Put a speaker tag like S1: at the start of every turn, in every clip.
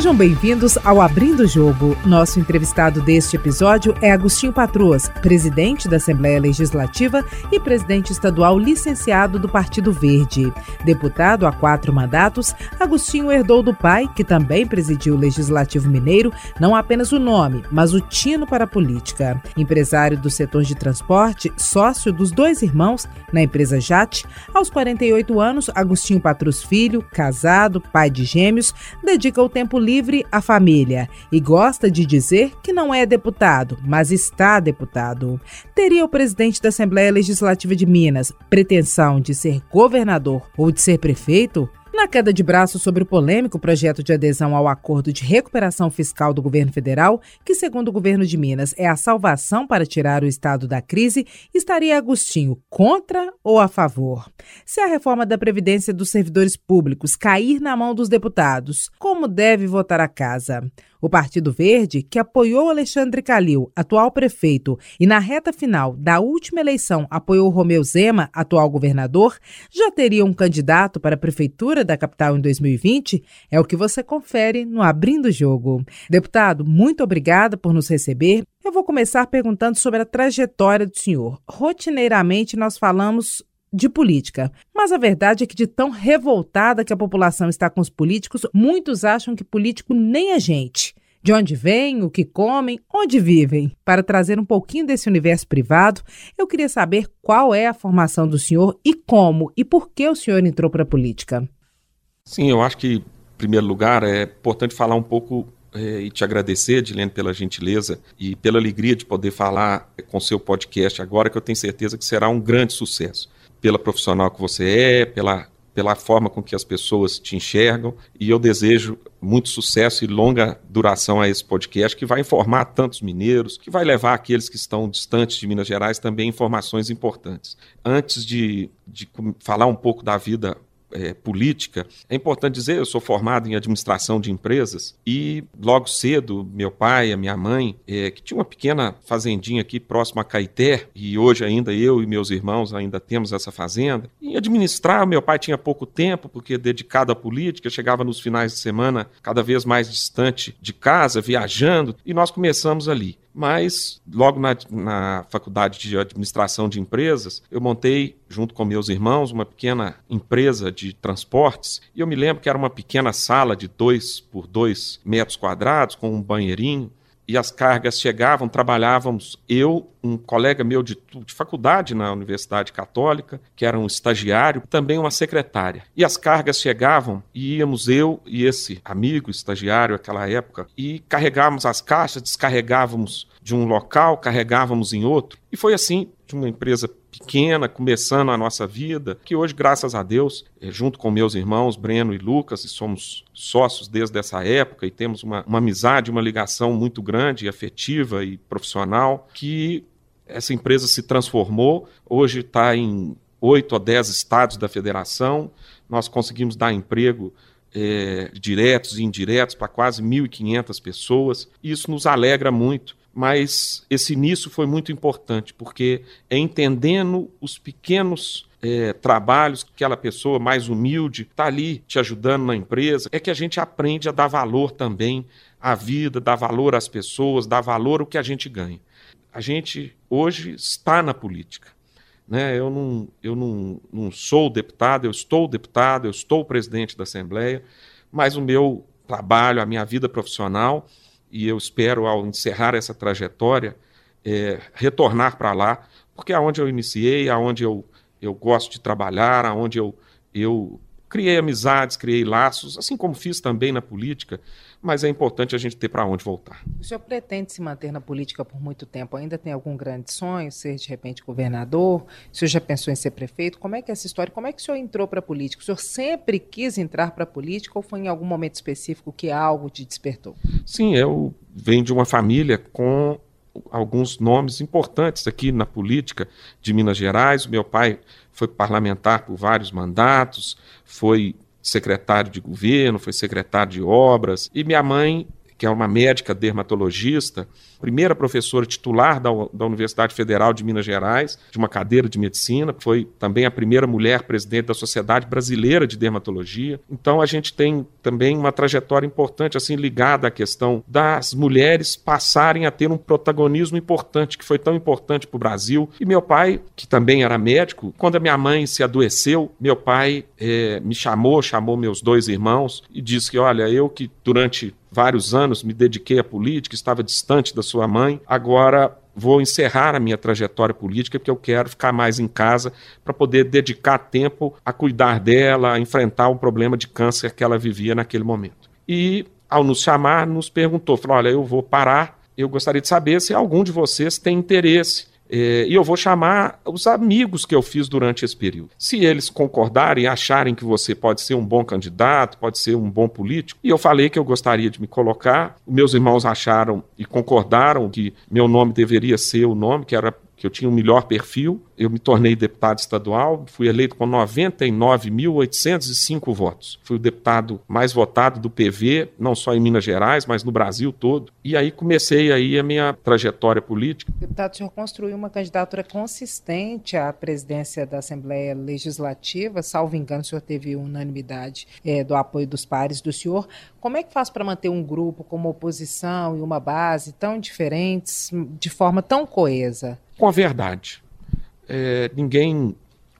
S1: Sejam bem-vindos ao Abrindo o Jogo. Nosso entrevistado deste episódio é Agostinho Patroas, presidente da Assembleia Legislativa e presidente estadual licenciado do Partido Verde. Deputado há quatro mandatos, Agostinho herdou do pai, que também presidiu o Legislativo Mineiro, não apenas o nome, mas o tino para a política. Empresário do setor de transporte, sócio dos dois irmãos na empresa JAT, aos 48 anos, Agostinho Patrus Filho, casado, pai de gêmeos, dedica o tempo tempo livre à família e gosta de dizer que não é deputado, mas está deputado. Teria o presidente da Assembleia Legislativa de Minas pretensão de ser governador ou de ser prefeito? Na queda de braço sobre o polêmico projeto de adesão ao acordo de recuperação fiscal do governo federal, que, segundo o governo de Minas, é a salvação para tirar o estado da crise, estaria Agostinho contra ou a favor? Se a reforma da Previdência dos servidores públicos cair na mão dos deputados, como deve votar a casa? O Partido Verde, que apoiou Alexandre Calil, atual prefeito, e na reta final da última eleição apoiou Romeu Zema, atual governador, já teria um candidato para a prefeitura da capital em 2020? É o que você confere no Abrindo o Jogo. Deputado, muito obrigada por nos receber. Eu vou começar perguntando sobre a trajetória do senhor. Rotineiramente nós falamos de política. Mas a verdade é que, de tão revoltada que a população está com os políticos, muitos acham que político nem é gente. De onde vêm, o que comem, onde vivem. Para trazer um pouquinho desse universo privado, eu queria saber qual é a formação do senhor e como e por que o senhor entrou para a política.
S2: Sim, eu acho que, em primeiro lugar, é importante falar um pouco é, e te agradecer, Dilene, pela gentileza e pela alegria de poder falar com seu podcast agora, que eu tenho certeza que será um grande sucesso pela profissional que você é, pela, pela forma com que as pessoas te enxergam. E eu desejo muito sucesso e longa duração a esse podcast, que vai informar tantos mineiros, que vai levar aqueles que estão distantes de Minas Gerais também informações importantes. Antes de, de falar um pouco da vida é, política, é importante dizer, eu sou formado em administração de empresas e logo cedo meu pai, a minha mãe, é, que tinha uma pequena fazendinha aqui próximo a Caeté e hoje ainda eu e meus irmãos ainda temos essa fazenda, e administrar, meu pai tinha pouco tempo porque dedicado à política, chegava nos finais de semana cada vez mais distante de casa, viajando, e nós começamos ali mas logo na, na, faculdade de administração de empresas, eu montei, junto com meus irmãos, uma pequena empresa de transportes. E eu me lembro que era uma pequena sala de dois por dois metros quadrados, com um banheirinho e as cargas chegavam, trabalhávamos eu, um colega meu de, de, faculdade na Universidade Católica, que era um estagiário, também uma secretária. E as cargas chegavam e íamos eu e esse amigo estagiário naquela época e carregávamos as caixas, descarregávamos de um local, carregávamos em outro. E foi assim, de uma empresa pequena, começando a nossa vida, que hoje, graças a Deus, eh, junto com meus irmãos Breno e Lucas, e somos sócios desde essa época e temos uma, uma amizade, uma ligação muito grande, afetiva e profissional, que essa empresa se transformou, hoje está em oito a dez estados da federação, nós conseguimos dar emprego é, diretos e indiretos para quase 1.500 pessoas, e isso nos alegra muito mas esse início foi muito importante, porque é entendendo os pequenos é, trabalhos que aquela pessoa mais humilde está ali te ajudando na empresa, é que a gente aprende a dar valor também à vida, dar valor às pessoas, dar valor ao que a gente ganha. A gente hoje está na política. Né? Eu, não, eu não, não sou deputado, eu estou deputado, eu estou presidente da Assembleia, mas o meu trabalho, a minha vida profissional e eu espero, ao encerrar essa trajetória, é, retornar para lá, porque é onde eu iniciei, aonde eu, eu gosto de trabalhar, aonde eu, eu criei amizades, criei laços, assim como fiz também na política, mas é importante a gente ter para onde voltar.
S1: O senhor pretende se manter na política por muito tempo? Ainda tem algum grande sonho, ser de repente governador? O senhor já pensou em ser prefeito? Como é que é essa história? Como é que o senhor entrou para a política? O senhor sempre quis entrar para a política ou foi em algum momento específico que algo te despertou?
S2: Sim, eu venho de uma família com alguns nomes importantes aqui na política de Minas Gerais. O meu pai foi parlamentar por vários mandatos, foi secretário de governo, foi secretário de obras, e minha mãe que é uma médica dermatologista, primeira professora titular da, da Universidade Federal de Minas Gerais, de uma cadeira de medicina, foi também a primeira mulher presidente da Sociedade Brasileira de Dermatologia. Então a gente tem também uma trajetória importante assim ligada à questão das mulheres passarem a ter um protagonismo importante, que foi tão importante para o Brasil. E meu pai, que também era médico, quando a minha mãe se adoeceu, meu pai é, me chamou, chamou meus dois irmãos e disse que, olha, eu que durante vários anos me dediquei à política, estava distante da sua mãe, agora vou encerrar a minha trajetória política porque eu quero ficar mais em casa para poder dedicar tempo a cuidar dela, a enfrentar o problema de câncer que ela vivia naquele momento. E ao nos chamar, nos perguntou, falou: "Olha, eu vou parar, eu gostaria de saber se algum de vocês tem interesse é, e eu vou chamar os amigos que eu fiz durante esse período. Se eles concordarem acharem que você pode ser um bom candidato, pode ser um bom político, e eu falei que eu gostaria de me colocar, meus irmãos acharam e concordaram que meu nome deveria ser o nome, que era que eu tinha o um melhor perfil, eu me tornei deputado estadual, fui eleito com 99.805 votos. Fui o deputado mais votado do PV, não só em Minas Gerais, mas no Brasil todo. E aí comecei aí a minha trajetória política.
S1: Deputado, o senhor construiu uma candidatura consistente à presidência da Assembleia Legislativa, salvo engano, o senhor teve unanimidade é, do apoio dos pares do senhor. Como é que faz para manter um grupo como oposição e uma base tão diferentes de forma tão coesa?
S2: Com a verdade é, ninguém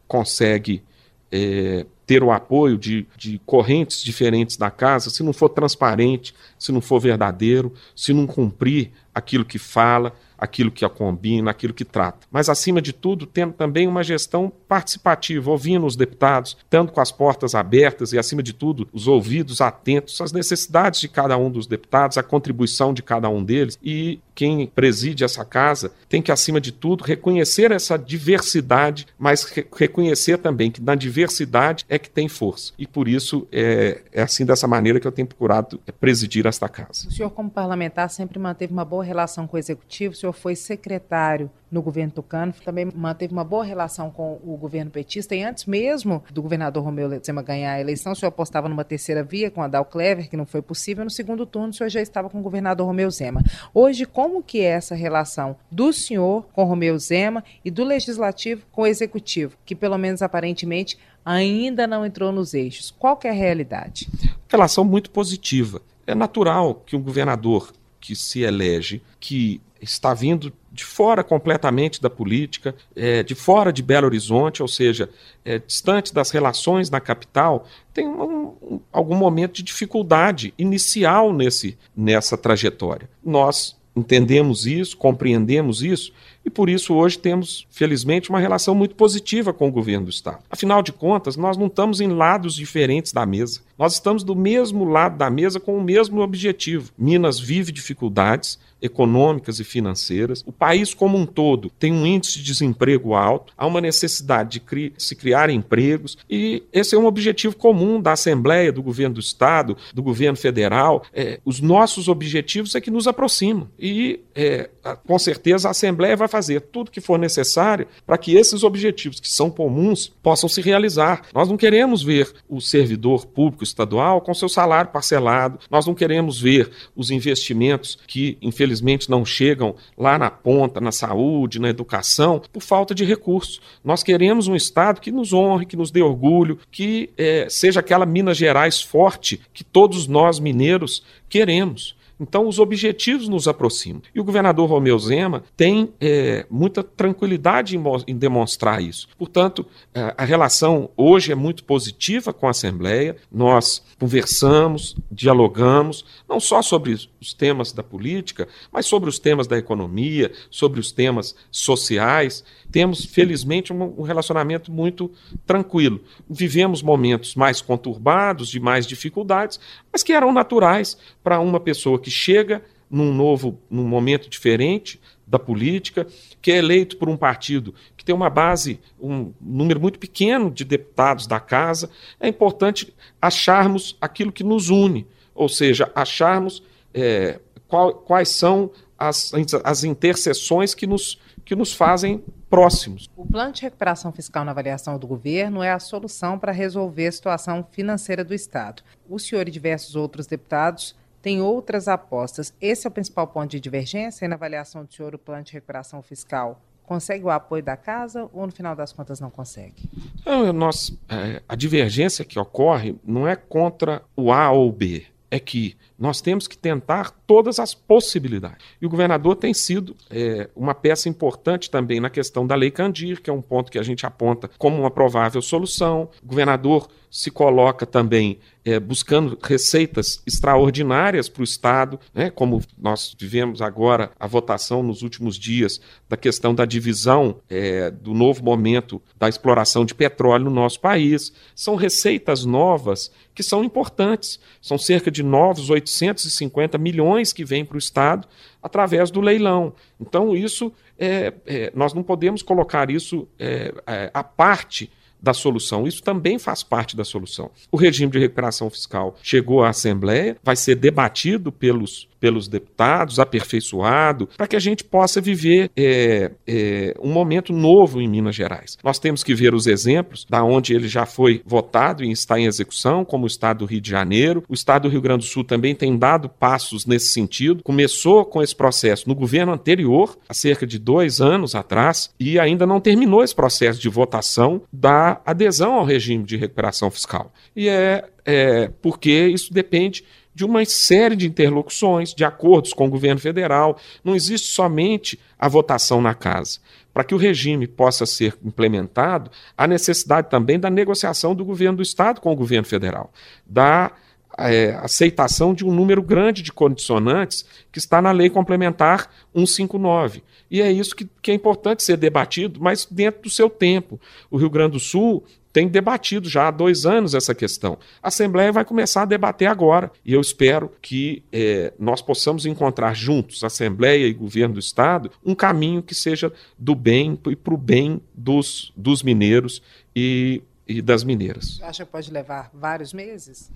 S2: consegue é, ter o apoio de, de correntes diferentes da casa se não for transparente, se não for verdadeiro, se não cumprir aquilo que fala, aquilo que a combina, aquilo que trata. Mas, acima de tudo, tendo também uma gestão participativa, ouvindo os deputados, estando com as portas abertas e, acima de tudo, os ouvidos atentos às necessidades de cada um dos deputados, à contribuição de cada um deles. E quem preside essa casa tem que, acima de tudo, reconhecer essa diversidade, mas re reconhecer também que na diversidade é que tem força. E por isso é, é assim, dessa maneira, que eu tenho procurado presidir esta casa.
S1: O senhor, como parlamentar, sempre manteve uma boa relação com o executivo, o senhor foi secretário no governo Tucano, também manteve uma boa relação com o governo petista e antes mesmo do governador Romeu Zema ganhar a eleição, o senhor apostava numa terceira via com a Dal Clever, que não foi possível, no segundo turno o senhor já estava com o governador Romeu Zema. Hoje, como que é essa relação do senhor com Romeu Zema e do legislativo com o executivo, que pelo menos aparentemente ainda não entrou nos eixos? Qual que é a realidade?
S2: Relação muito positiva. É natural que um governador que se elege, que está vindo de fora completamente da política, é, de fora de Belo Horizonte, ou seja, é, distante das relações na capital, tem um, um, algum momento de dificuldade inicial nesse, nessa trajetória. Nós entendemos isso, compreendemos isso, e por isso hoje temos, felizmente, uma relação muito positiva com o governo do Estado. Afinal de contas, nós não estamos em lados diferentes da mesa. Nós estamos do mesmo lado da mesa com o mesmo objetivo. Minas vive dificuldades, econômicas e financeiras. O país como um todo tem um índice de desemprego alto, há uma necessidade de cri se criar empregos e esse é um objetivo comum da Assembleia, do governo do Estado, do governo federal. É, os nossos objetivos é que nos aproximam e é, com certeza a Assembleia vai fazer tudo que for necessário para que esses objetivos que são comuns possam se realizar. Nós não queremos ver o servidor público estadual com seu salário parcelado, nós não queremos ver os investimentos que, infelizmente, infelizmente não chegam lá na ponta, na saúde, na educação, por falta de recursos. Nós queremos um Estado que nos honre, que nos dê orgulho, que é, seja aquela Minas Gerais forte que todos nós mineiros queremos. Então, os objetivos nos aproximam. E o governador Romeu Zema tem é, muita tranquilidade em, em, demonstrar isso. Portanto, a, a relação hoje é muito positiva com a Assembleia. Nós conversamos, dialogamos, não só sobre os temas da política, mas sobre os temas da economia, sobre os temas sociais. Temos, felizmente, um, relacionamento muito tranquilo. Vivemos momentos mais conturbados, de mais dificuldades, mas que eram naturais para uma pessoa que chega num novo, num momento diferente da política, que é eleito por um partido que tem uma base, um número muito pequeno de deputados da casa, é importante acharmos aquilo que nos une, ou seja, acharmos é, qual, quais são as, as interseções que nos, que nos fazem próximos.
S1: O plano de recuperação fiscal na avaliação do governo é a solução para resolver a situação financeira do Estado. O senhor e diversos outros deputados tem outras apostas. Esse é o principal ponto de divergência na avaliação do senhor, o plano de recuperação fiscal consegue o apoio da casa ou no final das contas não consegue?
S2: Não, nós, é, a divergência que ocorre não é contra o A ou o B, é que nós temos que tentar todas as possibilidades. E o governador tem sido é, uma peça importante também na questão da Lei Candir, que é um ponto que a gente aponta como uma provável solução. O governador se coloca também é, buscando receitas extraordinárias para o Estado, né, como nós tivemos agora a votação nos últimos dias da questão da divisão é, do novo momento da exploração de petróleo no nosso país. São receitas novas que são importantes. São cerca de novos 850 milhões que vêm para o Estado através do leilão. Então, isso é, é, nós não podemos colocar isso é, é à parte da solução. Isso também faz parte da solução. O regime de recuperação fiscal chegou à Assembleia, vai ser debatido pelos pelos deputados, aperfeiçoado, para que a gente possa viver é, é, um momento novo em Minas Gerais. Nós temos que ver os exemplos da onde ele já foi votado e está em execução, como o Estado do Rio de Janeiro. O Estado do Rio Grande do Sul também tem dado passos nesse sentido. Começou com esse processo no governo anterior, há cerca de dois anos atrás, e ainda não terminou esse processo de votação da adesão ao regime de recuperação fiscal. E é, é porque isso depende de uma série de interlocuções, de acordos com o governo federal. Não existe somente a votação na casa. Para que o regime possa ser implementado, há necessidade também da negociação do governo do Estado com o governo federal, da é, aceitação de um número grande de condicionantes que está na Lei Complementar 159. E é isso que, que é importante ser debatido, mas dentro do seu tempo. O Rio Grande do Sul tem debatido já há dois anos essa questão. A Assembleia vai começar a debater agora. E eu espero que é, nós possamos encontrar juntos, Assembleia e governo do Estado, um caminho que seja do bem e para o bem dos, dos mineiros e, e das mineiras.
S1: Você acha que pode levar vários meses?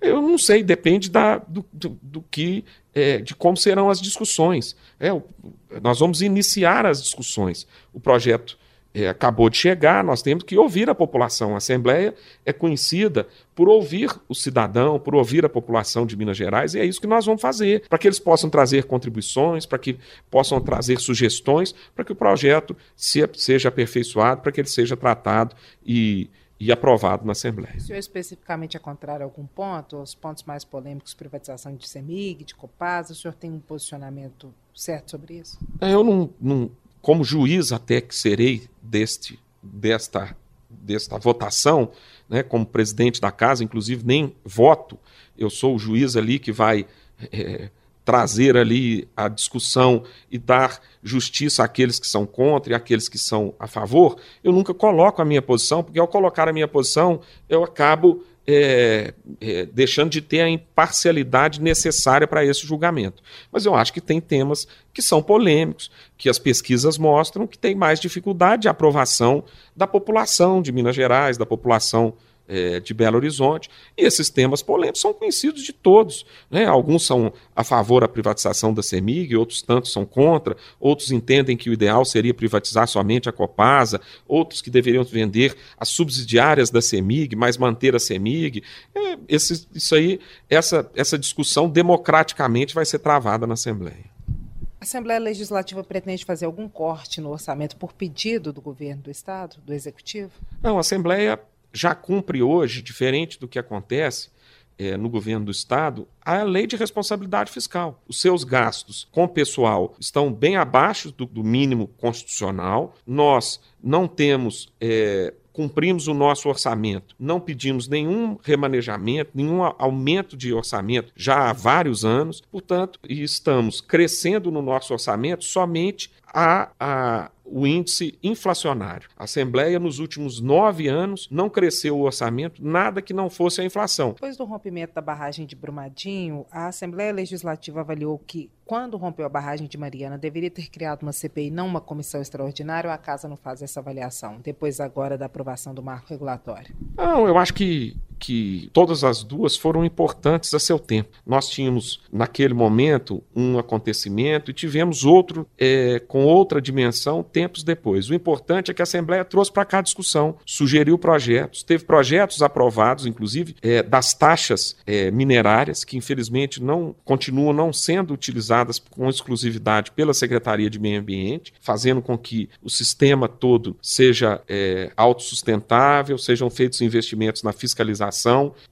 S2: Eu não sei, depende da, do, do, do que, é, de como serão as discussões. É, nós vamos iniciar as discussões. O projeto é, acabou de chegar, nós temos que ouvir a população. A Assembleia é conhecida por ouvir o cidadão, por ouvir a população de Minas Gerais, e é isso que nós vamos fazer, para que eles possam trazer contribuições, para que possam trazer sugestões, para que o projeto se, seja aperfeiçoado, para que ele seja tratado e, e aprovado na Assembleia. O
S1: senhor especificamente é contrário a algum ponto, os pontos mais polêmicos, privatização de CEMIG, de Copasa, o senhor tem um posicionamento certo sobre isso?
S2: Eu não, não como juiz até que serei deste, desta, desta votação, né, como presidente da casa, inclusive nem voto, eu sou o juiz ali que vai é, trazer ali a discussão e dar justiça àqueles que são contra e àqueles que são a favor, eu nunca coloco a minha posição, porque ao colocar a minha posição, eu acabo é, é, deixando de ter a imparcialidade necessária para esse julgamento. Mas eu acho que tem temas que são polêmicos, que as pesquisas mostram que tem mais dificuldade de aprovação da população de Minas Gerais, da população é, de Belo Horizonte. E esses temas polêmicos são conhecidos de todos. Né? Alguns são a favor da privatização da CEMIG, outros tantos são contra, outros entendem que o ideal seria privatizar somente a Copasa, outros que deveriam vender as subsidiárias da CEMIG, mas manter a CEMIG. É, esse, isso aí, essa, essa discussão democraticamente vai ser travada na Assembleia.
S1: A Assembleia Legislativa pretende fazer algum corte no orçamento por pedido do governo do Estado, do Executivo?
S2: Não, a Assembleia já cumpre hoje, diferente do que acontece é, no governo do Estado, a lei de responsabilidade fiscal. Os seus gastos com pessoal estão bem abaixo do, do mínimo constitucional. Nós não temos. É, cumprimos o nosso orçamento, não pedimos nenhum remanejamento, nenhum aumento de orçamento já há vários anos, portanto, estamos crescendo no nosso orçamento somente a, a o índice inflacionário. A Assembleia, nos últimos nove anos, não cresceu o orçamento, nada que não fosse a inflação.
S1: Depois do rompimento da barragem de Brumadinho, a Assembleia Legislativa avaliou que quando rompeu a barragem de Mariana, deveria ter criado uma CPI, não uma comissão extraordinária, ou a casa não faz essa avaliação, depois agora da aprovação do marco regulatório?
S2: Não, eu acho que que todas as duas foram importantes a seu tempo. Nós tínhamos, naquele momento, um acontecimento e tivemos outro é, com outra dimensão tempos depois. O importante é que a Assembleia trouxe para cá a discussão, sugeriu projetos, teve projetos aprovados, inclusive, é, das taxas é, minerárias, que infelizmente não continuam não sendo utilizadas com exclusividade pela Secretaria de Meio Ambiente, fazendo com que o sistema todo seja é, autossustentável, sejam feitos investimentos na fiscalização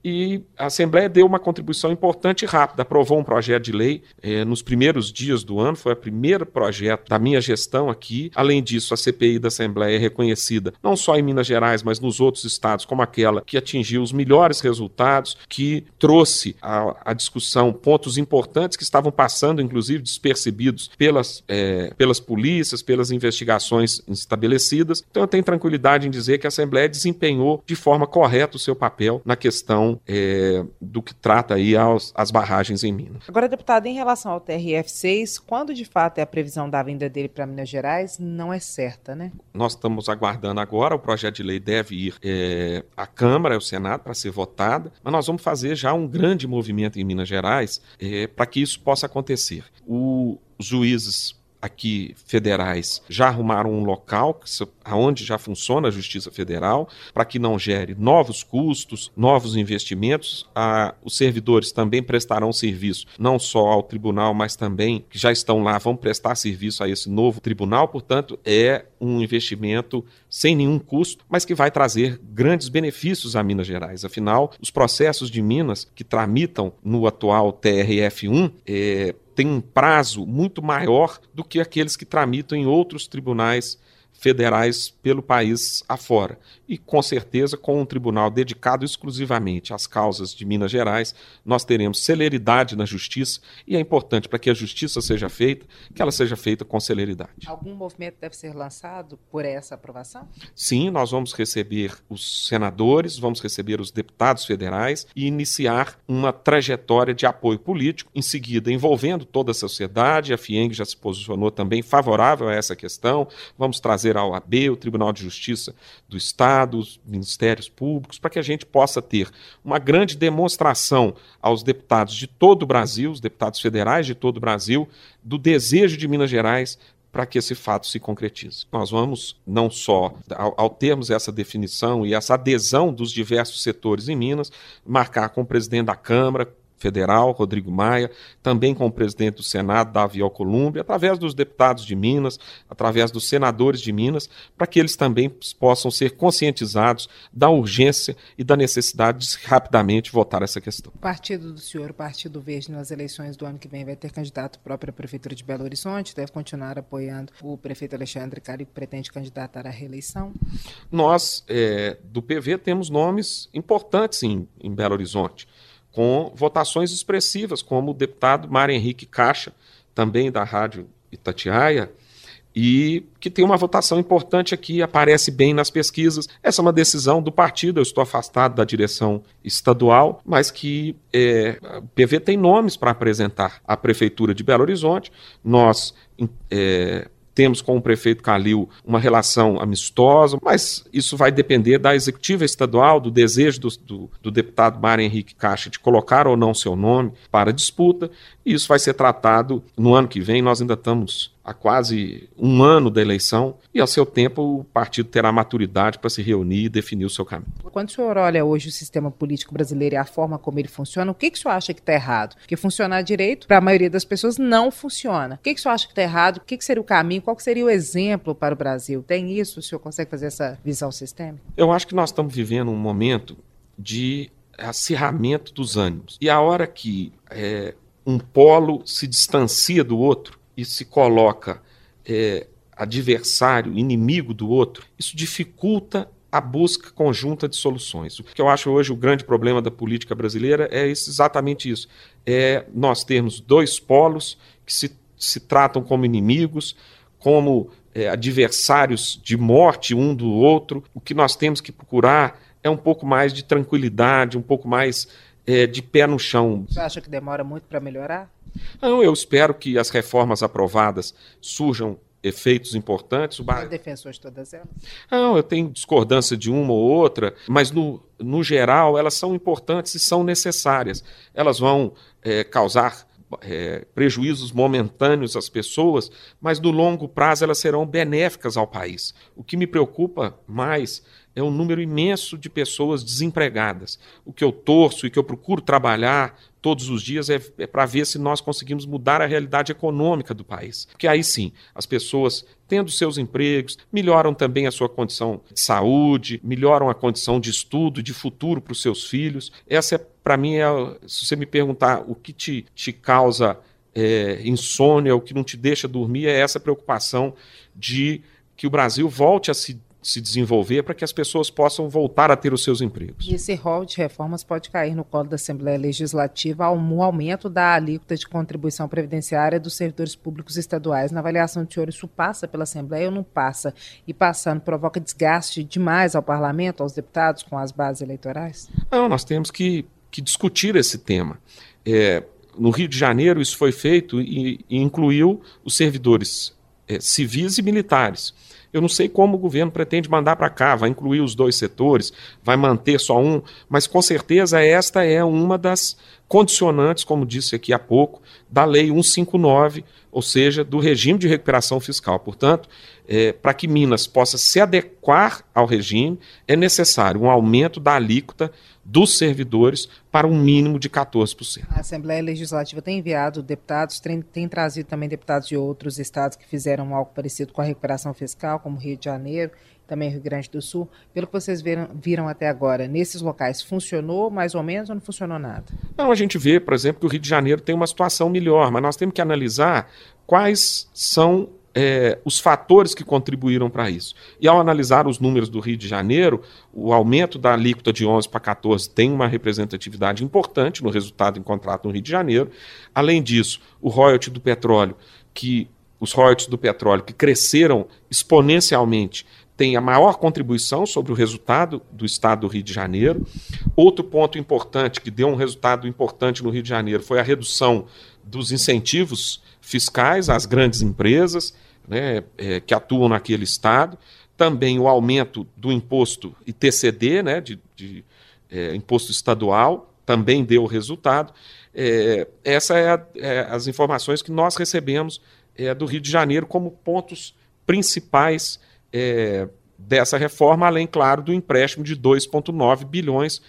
S2: e a Assembleia deu uma contribuição importante e rápida, aprovou um projeto de lei eh, nos primeiros dias do ano, foi o primeiro projeto da minha gestão aqui. Além disso, a CPI da Assembleia é reconhecida não só em Minas Gerais, mas nos outros estados, como aquela que atingiu os melhores resultados, que trouxe à, discussão pontos importantes que estavam passando, inclusive despercebidos pelas, eh, pelas polícias, pelas investigações estabelecidas. Então, eu tenho tranquilidade em dizer que a Assembleia desempenhou de forma correta o seu papel na questão é, do que trata aí aos, as barragens em Minas.
S1: Agora, deputado, em relação ao TRF6, quando de fato é a previsão da vinda dele para Minas Gerais, não é certa, né?
S2: Nós estamos aguardando agora, o projeto de lei deve ir é, à Câmara, ao Senado, para ser votado, mas nós vamos fazer já um grande movimento em Minas Gerais é, para que isso possa acontecer. O, os juízes aqui federais já arrumaram um local onde já funciona a Justiça Federal para que não gere novos custos, novos investimentos. Ah, os servidores também prestarão serviço não só ao tribunal, mas também que já estão lá vão prestar serviço a esse novo tribunal. Portanto, é um investimento sem nenhum custo, mas que vai trazer grandes benefícios a Minas Gerais. Afinal, os processos de Minas que tramitam no atual TRF1 é, tem um prazo muito maior do que aqueles que tramitam em outros tribunais federais pelo país afora. E com certeza, com um tribunal dedicado exclusivamente às causas de Minas Gerais, nós teremos celeridade na justiça e é importante para que a justiça seja feita, que ela seja feita com celeridade.
S1: Algum movimento deve ser lançado por essa aprovação?
S2: Sim, nós vamos receber os senadores, vamos receber os deputados federais e iniciar uma trajetória de apoio político, em seguida envolvendo toda a sociedade. A FIENG já se posicionou também favorável a essa questão. Vamos trazer a OAB, o Tribunal de Justiça do Estado, os ministérios públicos, para que a gente possa ter uma grande demonstração aos deputados de todo o Brasil, os deputados federais de todo o Brasil, do desejo de Minas Gerais para que esse fato se concretize. Nós vamos, não só, ao, ao, termos essa definição e essa adesão dos diversos setores em Minas, marcar com o presidente da Câmara, Federal, Rodrigo Maia, também com o presidente do Senado, Davi Alcolumbre, através dos deputados de Minas, através dos senadores de Minas, para que eles também possam ser conscientizados da urgência e da necessidade de rapidamente votar essa questão.
S1: O partido do senhor, o Partido Verde, nas eleições do ano que vem vai ter candidato próprio à Prefeitura de Belo Horizonte, deve continuar apoiando o prefeito Alexandre Cari, que pretende candidatar à reeleição?
S2: Nós, é, do PV, temos nomes importantes em, em Belo Horizonte com votações expressivas, como o deputado Mário Henrique Caixa, também da Rádio Itatiaia, e que tem uma votação importante aqui, aparece bem nas pesquisas. Essa é uma decisão do partido, eu estou afastado da direção estadual, mas que é, o PV tem nomes para apresentar à Prefeitura de Belo Horizonte. Nós é, temos com o prefeito Calil uma relação amistosa, mas isso vai depender da executiva estadual, do desejo do, do, do deputado Mário Henrique Caixa de colocar ou não seu nome para disputa, e isso vai ser tratado no ano que vem. Nós ainda estamos há quase um ano da eleição e, ao seu tempo, o partido terá maturidade para se reunir e definir o seu caminho.
S1: Quando o senhor olha hoje o sistema político brasileiro e a forma como ele funciona, o que, que o senhor acha que está errado? Porque funcionar direito, para a maioria das pessoas, não funciona. O que, que o senhor acha que está errado? O que, que seria o caminho? Qual seria o exemplo para o Brasil? Tem isso? O senhor consegue fazer essa visão sistêmica?
S2: Eu acho que nós estamos vivendo um momento de acirramento dos ânimos. E a hora que é, um polo se distancia do outro e se coloca é, adversário, inimigo do outro, isso dificulta a busca conjunta de soluções. O que eu acho hoje o grande problema da política brasileira é exatamente isso: é nós termos dois polos que se, se tratam como inimigos, como é, adversários de morte um do outro. O que nós temos que procurar é um pouco mais de tranquilidade, um pouco mais é, de pé no chão.
S1: Você acha que demora muito para melhorar?
S2: Não, eu espero que as reformas aprovadas surjam efeitos importantes. O
S1: bar... defensor de todas elas?
S2: Não, eu tenho discordância de uma ou outra, mas no, no geral elas são importantes e são necessárias. Elas vão é, causar é, prejuízos momentâneos às pessoas, mas no longo prazo elas serão benéficas ao país. O que me preocupa mais é o número imenso de pessoas desempregadas. O que eu torço e que eu procuro trabalhar todos os dias é, é para ver se nós conseguimos mudar a realidade econômica do país. Porque aí sim, as pessoas tendo seus empregos, melhoram também a sua condição de saúde, melhoram a condição de estudo, de futuro para os seus filhos. Essa, é, para mim, é, se você me perguntar o que te, te causa é, insônia, o que não te deixa dormir, é essa preocupação de que o Brasil volte a se se desenvolver para que as pessoas possam voltar a ter os seus empregos.
S1: E esse rol de reformas pode cair no colo da Assembleia Legislativa ao aumento da alíquota de contribuição previdenciária dos servidores públicos estaduais. Na avaliação do senhor, isso passa pela Assembleia ou não passa? E passando, provoca desgaste demais ao parlamento, aos deputados, com as bases eleitorais?
S2: Não, nós temos que, que discutir esse tema. É, no Rio de Janeiro, isso foi feito e, e incluiu os servidores é, civis e militares. Eu não sei como o governo pretende mandar para cá, vai incluir os dois setores, vai manter só um, mas com certeza esta é uma das condicionantes, como disse aqui há pouco, da Lei 159, ou seja, do regime de recuperação fiscal. Portanto, é, para que Minas possa se adequar ao regime, é necessário um aumento da alíquota dos servidores para um mínimo de 14%.
S1: A Assembleia Legislativa tem enviado deputados, tem, tem, trazido também deputados de outros estados que fizeram algo parecido com a recuperação fiscal, como Rio de Janeiro, também Rio Grande do Sul. Pelo que vocês viram, viram até agora, nesses locais, funcionou mais ou menos ou não funcionou nada?
S2: Não, a gente vê, por exemplo, que o Rio de Janeiro tem uma situação melhor, mas nós temos que analisar quais são é, os fatores que contribuíram para isso. E ao analisar os números do Rio de Janeiro, o aumento da alíquota de 11 para 14 tem uma representatividade importante no resultado encontrado no Rio de Janeiro. Além disso, o royalty do petróleo, que os royalties do petróleo que cresceram exponencialmente tem a maior contribuição sobre o resultado do estado do Rio de Janeiro. Outro ponto importante que deu um resultado importante no Rio de Janeiro foi a redução dos incentivos fiscais às grandes empresas né, é, que atuam naquele estado, também o aumento do imposto ITCD, né, de, de é, imposto estadual, também deu resultado. É, Essas é, é, as informações que nós recebemos é, do Rio de Janeiro como pontos principais é, dessa reforma, além, claro, do empréstimo de 2,9 bilhões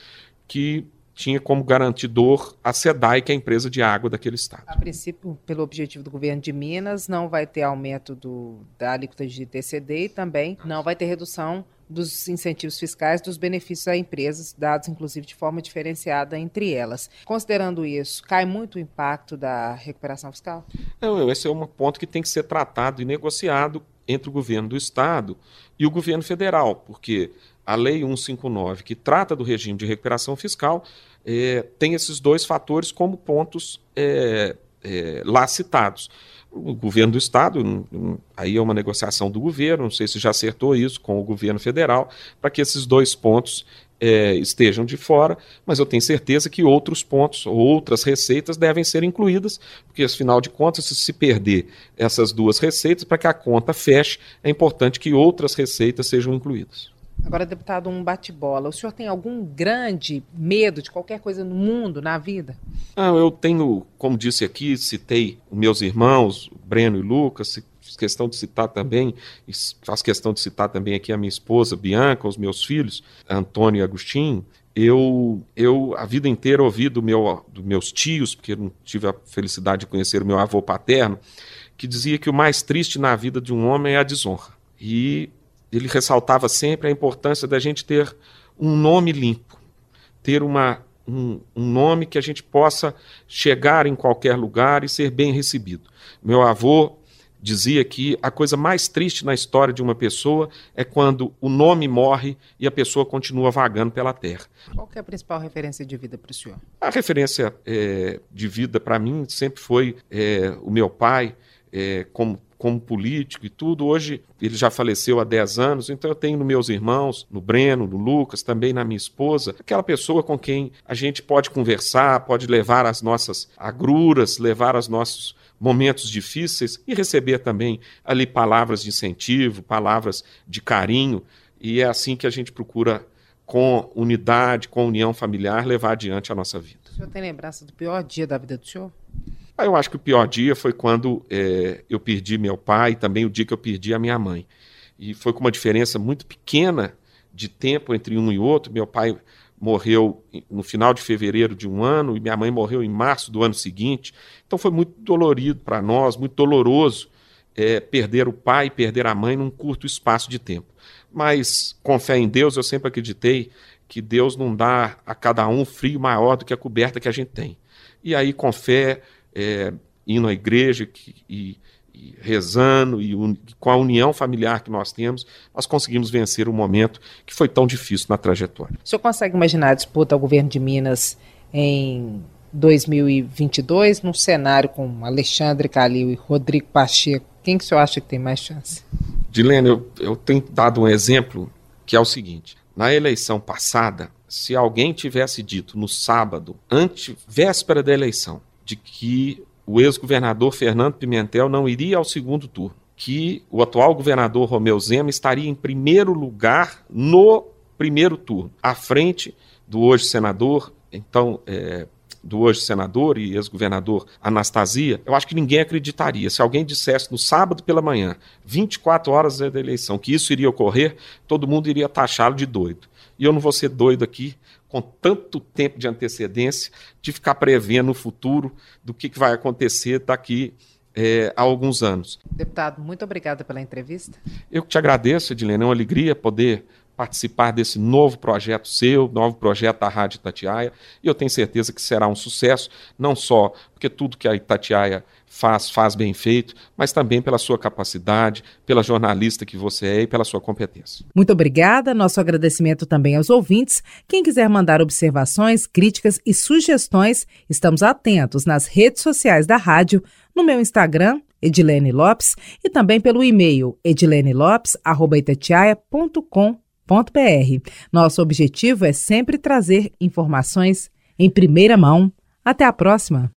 S2: que tinha como garantidor a SEDAI, que é a empresa de água daquele estado.
S1: A princípio, pelo objetivo do governo de Minas, não vai ter aumento do, da alíquota de TCD e também não vai ter redução dos incentivos fiscais, dos benefícios a empresas, dados inclusive de forma diferenciada entre elas. Considerando isso, cai muito o impacto da recuperação fiscal?
S2: Não, esse é um ponto que tem que ser tratado e negociado entre o governo do estado e o governo federal, porque a Lei 159, que trata do regime de recuperação fiscal, é, tem esses dois fatores como pontos é, é, lá citados. O governo do Estado, aí é uma negociação do governo, não sei se já acertou isso com o governo federal, para que esses dois pontos é, estejam de fora, mas eu tenho certeza que outros pontos, outras receitas devem ser incluídas, porque afinal de contas, se se perder essas duas receitas, para que a conta feche, é importante que outras receitas sejam incluídas.
S1: Agora, deputado, um bate-bola. O senhor tem algum grande medo de qualquer coisa no mundo, na vida?
S2: Ah, eu tenho, como disse aqui, citei meus irmãos, Breno e Lucas, fiz questão de citar também, faço questão de citar também aqui a minha esposa, Bianca, os meus filhos, Antônio e Agostinho. Eu, eu a vida inteira ouvi do meu, dos meus tios, porque não tive a felicidade de conhecer o meu avô paterno, que dizia que o mais triste na vida de um homem é a desonra. E ele ressaltava sempre a importância da gente ter um nome limpo, ter uma, um, um, nome que a gente possa chegar em qualquer lugar e ser bem recebido. Meu avô dizia que a coisa mais triste na história de uma pessoa é quando o nome morre e a pessoa continua vagando pela terra.
S1: Qual é a principal referência de vida para o senhor?
S2: A referência é, de vida para mim sempre foi é, o meu pai, é, como como político e tudo. Hoje ele já faleceu há 10 anos, então eu tenho nos meus irmãos, no Breno, no Lucas, também na minha esposa, aquela pessoa com quem a gente pode conversar, pode levar as nossas agruras, levar os nossos momentos difíceis e receber também ali palavras de incentivo, palavras de carinho. E é assim que a gente procura, com unidade, com união familiar, levar adiante a nossa vida.
S1: O senhor tem lembrança do pior dia da vida do senhor?
S2: Ah, eu acho que o pior dia foi quando é, eu perdi meu pai e também o dia que eu perdi a minha mãe. E foi com uma diferença muito pequena de tempo entre um e outro. Meu pai morreu no final de fevereiro de um ano e minha mãe morreu em março do ano seguinte. Então foi muito dolorido para nós, muito doloroso é, perder o pai, perder a mãe num curto espaço de tempo. Mas com fé em Deus, eu sempre acreditei que Deus não dá a cada um frio maior do que a coberta que a gente tem. E aí, com fé, é, indo à igreja e, e rezando e un, com a união familiar que nós temos, nós conseguimos vencer o um momento que foi tão difícil na trajetória.
S1: O senhor consegue imaginar a disputa ao governo de Minas em 2022, num cenário com Alexandre Calil e Rodrigo Pacheco? Quem que o senhor acha que tem mais chance?
S2: Dilene, eu, eu tenho dado um exemplo que é o seguinte: na eleição passada, se alguém tivesse dito no sábado, ante véspera da eleição, de que o ex-governador Fernando Pimentel não iria ao segundo turno, que o atual governador Romeu Zema estaria em primeiro lugar no primeiro turno, à frente do hoje senador, então é, do hoje senador e ex-governador Anastasia, eu acho que ninguém acreditaria. Se alguém dissesse no sábado pela manhã, 24 horas da eleição, que isso iria ocorrer, todo mundo iria taxá-lo de doido. E eu não vou ser doido aqui com tanto tempo de antecedência, de ficar prevendo o futuro do que, que vai acontecer daqui é, há alguns anos.
S1: Deputado, muito obrigada pela entrevista.
S2: Eu que te agradeço, Edilene, é uma alegria poder participar desse novo projeto seu, novo projeto da Rádio Itatiaia, e eu tenho certeza que será um sucesso, não só porque tudo que a Itatiaia faz, faz bem feito, mas também pela sua capacidade, pela jornalista que você é e pela sua competência.
S1: Muito obrigada. Nosso agradecimento também aos ouvintes. Quem quiser mandar observações, críticas e sugestões, estamos atentos nas redes sociais da rádio, no meu Instagram, Edilene Lopes, e também pelo e-mail edilenelopes.com nosso objetivo é sempre trazer informações em primeira mão. Até a próxima!